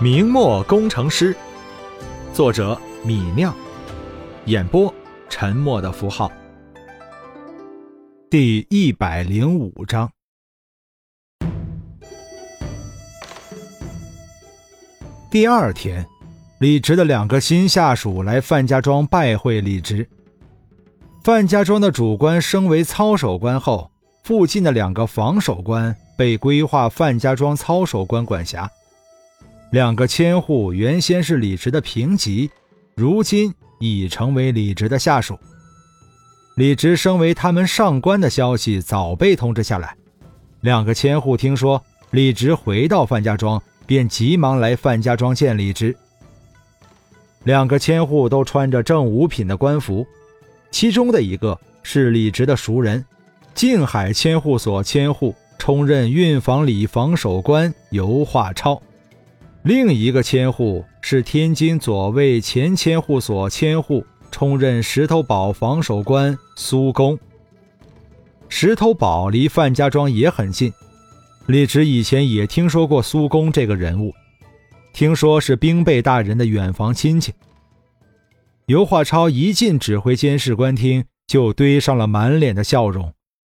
明末工程师，作者米酿，演播沉默的符号。第一百零五章。第二天，李直的两个新下属来范家庄拜会李直。范家庄的主官升为操守官后，附近的两个防守官被规划范家庄操守官管辖。两个千户原先是李直的平级，如今已成为李直的下属。李直升为他们上官的消息早被通知下来，两个千户听说李直回到范家庄，便急忙来范家庄见李直。两个千户都穿着正五品的官服，其中的一个是李直的熟人，静海千户所千户，充任运房里防守官尤化超。另一个千户是天津左卫前千户所千户，充任石头堡防守官苏公。石头堡离范家庄也很近，李直以前也听说过苏公这个人物，听说是兵备大人的远房亲戚。尤化超一进指挥监视官厅，就堆上了满脸的笑容。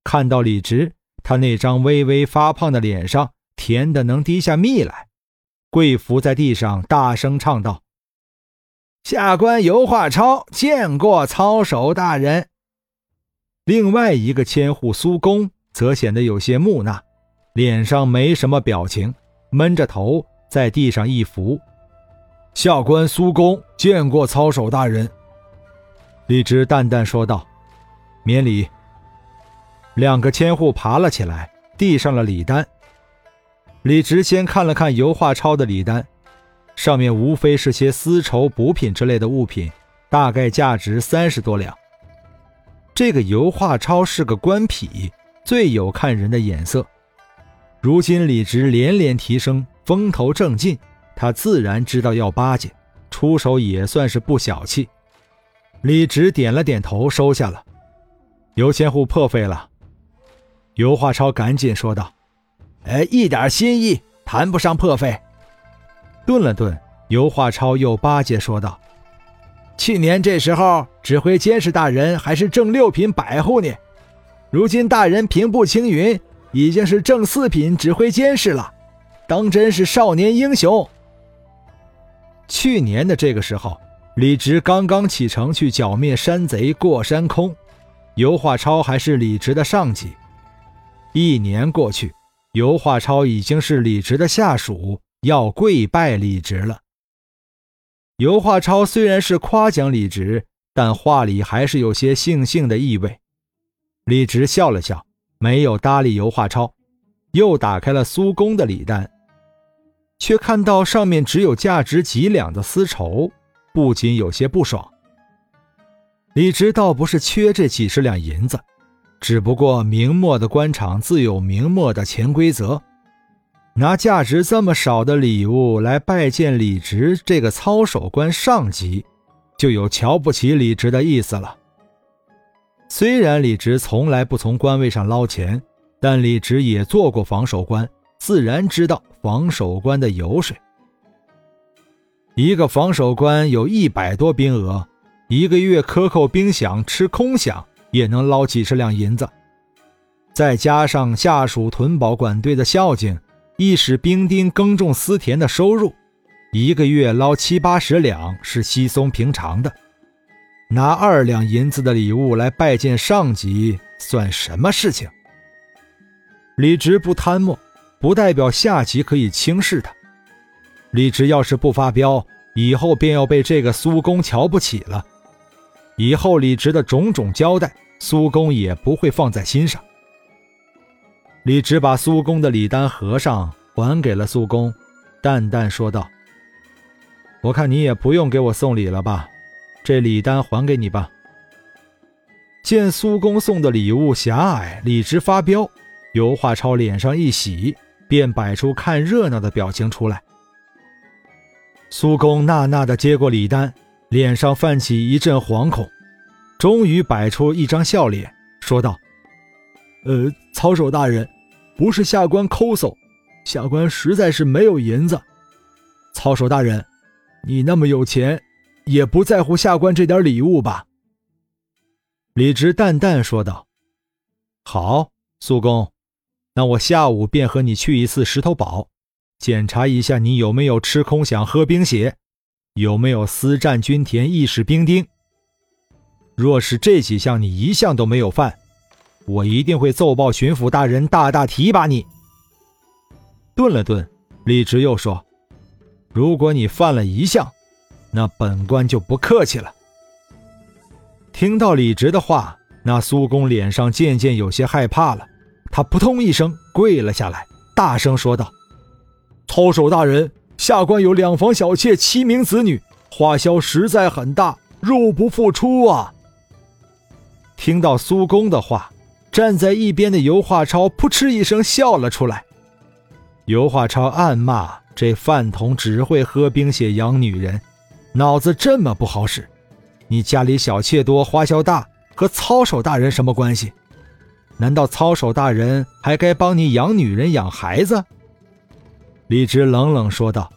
看到李直，他那张微微发胖的脸上甜的能滴下蜜来。跪伏在地上，大声唱道：“下官尤化超见过操守大人。”另外一个千户苏公则显得有些木讷，脸上没什么表情，闷着头在地上一伏。“下官苏公见过操守大人。”李直淡淡说道，“免礼。”两个千户爬了起来，递上了礼单。李直先看了看尤化超的礼单，上面无非是些丝绸、补品之类的物品，大概价值三十多两。这个尤化超是个官痞，最有看人的眼色。如今李直连连提升，风头正劲，他自然知道要巴结，出手也算是不小气。李直点了点头，收下了。尤千户破费了。尤化超赶紧说道。哎，一点心意，谈不上破费。顿了顿，尤化超又巴结说道：“去年这时候，指挥监视大人还是正六品百户呢，如今大人平步青云，已经是正四品指挥监视了，当真是少年英雄。”去年的这个时候，李直刚刚启程去剿灭山贼过山空，尤化超还是李直的上级。一年过去。尤化超已经是李直的下属，要跪拜李直了。尤化超虽然是夸奖李直，但话里还是有些悻悻的意味。李直笑了笑，没有搭理尤化超，又打开了苏公的礼单，却看到上面只有价值几两的丝绸，不仅有些不爽。李直倒不是缺这几十两银子。只不过明末的官场自有明末的潜规则，拿价值这么少的礼物来拜见李直这个操守官上级，就有瞧不起李直的意思了。虽然李直从来不从官位上捞钱，但李直也做过防守官，自然知道防守官的油水。一个防守官有一百多兵额，一个月克扣兵饷，吃空饷。也能捞几十两银子，再加上下属屯保管队的孝敬，一使兵丁耕种私田的收入，一个月捞七八十两是稀松平常的。拿二两银子的礼物来拜见上级，算什么事情？李直不贪墨，不代表下级可以轻视他。李直要是不发飙，以后便要被这个苏公瞧不起了。以后李直的种种交代，苏公也不会放在心上。李直把苏公的礼单合上，还给了苏公，淡淡说道：“我看你也不用给我送礼了吧，这礼单还给你吧。”见苏公送的礼物狭隘，李直发飙，尤化超脸上一喜，便摆出看热闹的表情出来。苏公纳纳的接过礼单。脸上泛起一阵惶恐，终于摆出一张笑脸，说道：“呃，操守大人，不是下官抠搜，下官实在是没有银子。”操守大人，你那么有钱，也不在乎下官这点礼物吧？”李直淡淡说道：“好，苏公，那我下午便和你去一次石头堡，检查一下你有没有吃空饷、喝冰血，有没有私占军田、意使兵丁。若是这几项你一项都没有犯，我一定会奏报巡抚大人，大大提拔你。”顿了顿，李直又说：“如果你犯了一项，那本官就不客气了。”听到李直的话，那苏公脸上渐渐有些害怕了，他扑通一声跪了下来，大声说道：“操守大人，下官有两房小妾，七名子女，花销实在很大，入不敷出啊！”听到苏公的话，站在一边的尤化超扑哧一声笑了出来。尤化超暗骂：“这饭桶只会喝冰血养女人，脑子这么不好使！你家里小妾多，花销大，和操守大人什么关系？难道操守大人还该帮你养女人、养孩子？”李直冷冷说道：“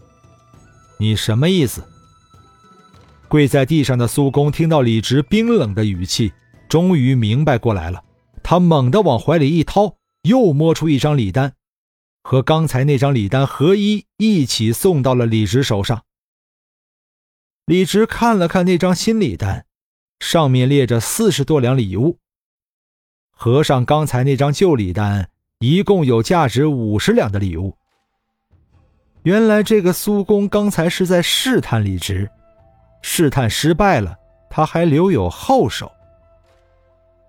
你什么意思？”跪在地上的苏公听到李直冰冷的语气，终于明白过来了。他猛地往怀里一掏，又摸出一张礼单。和刚才那张礼单合一，一起送到了李直手上。李直看了看那张新礼单，上面列着四十多两礼物。合上刚才那张旧礼单，一共有价值五十两的礼物。原来这个苏公刚才是在试探李直，试探失败了，他还留有后手。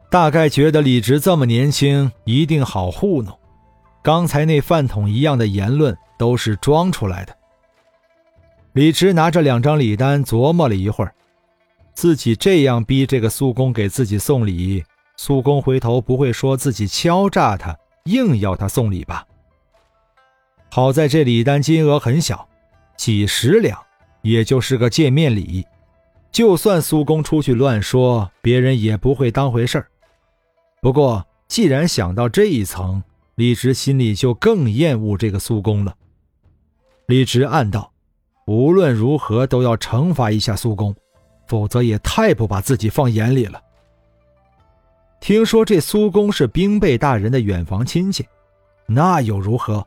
大概觉得李直这么年轻，一定好糊弄。刚才那饭桶一样的言论都是装出来的。李直拿着两张礼单琢磨了一会儿，自己这样逼这个苏公给自己送礼，苏公回头不会说自己敲诈他，硬要他送礼吧？好在这礼单金额很小，几十两，也就是个见面礼，就算苏公出去乱说，别人也不会当回事儿。不过既然想到这一层，李直心里就更厌恶这个苏公了。李直暗道：“无论如何都要惩罚一下苏公，否则也太不把自己放眼里了。”听说这苏公是兵备大人的远房亲戚，那又如何？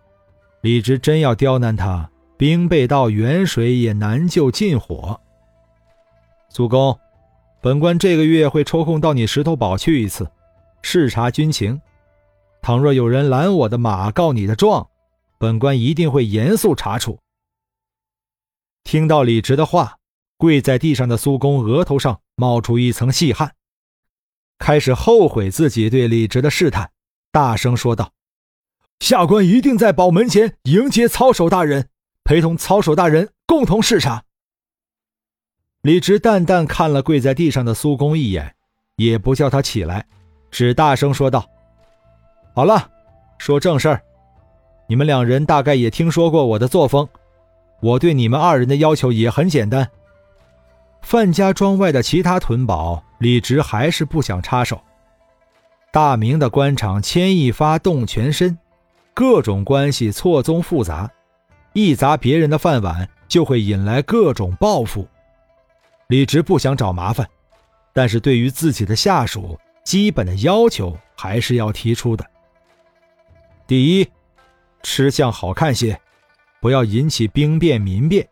李直真要刁难他，兵备到远水也难救近火。苏公，本官这个月会抽空到你石头堡去一次，视察军情。倘若有人拦我的马，告你的状，本官一定会严肃查处。听到李直的话，跪在地上的苏公额头上冒出一层细汗，开始后悔自己对李直的试探，大声说道：“下官一定在宝门前迎接操守大人，陪同操守大人共同视察。”李直淡淡看了跪在地上的苏公一眼，也不叫他起来，只大声说道。好了，说正事儿。你们两人大概也听说过我的作风，我对你们二人的要求也很简单。范家庄外的其他屯堡，李直还是不想插手。大明的官场牵一发动全身，各种关系错综复杂，一砸别人的饭碗，就会引来各种报复。李直不想找麻烦，但是对于自己的下属，基本的要求还是要提出的。第一，吃相好看些，不要引起兵变民变。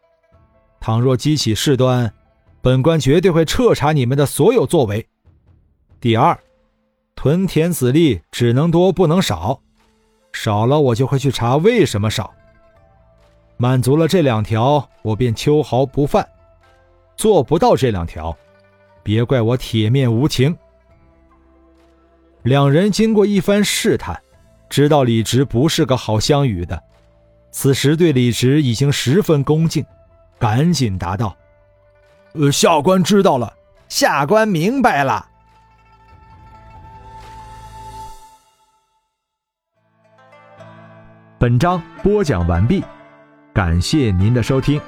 倘若激起事端，本官绝对会彻查你们的所有作为。第二，屯田子弟只能多不能少，少了我就会去查为什么少。满足了这两条，我便秋毫不犯；做不到这两条，别怪我铁面无情。两人经过一番试探。知道李直不是个好相与的，此时对李直已经十分恭敬，赶紧答道：“呃，下官知道了，下官明白了。”本章播讲完毕，感谢您的收听。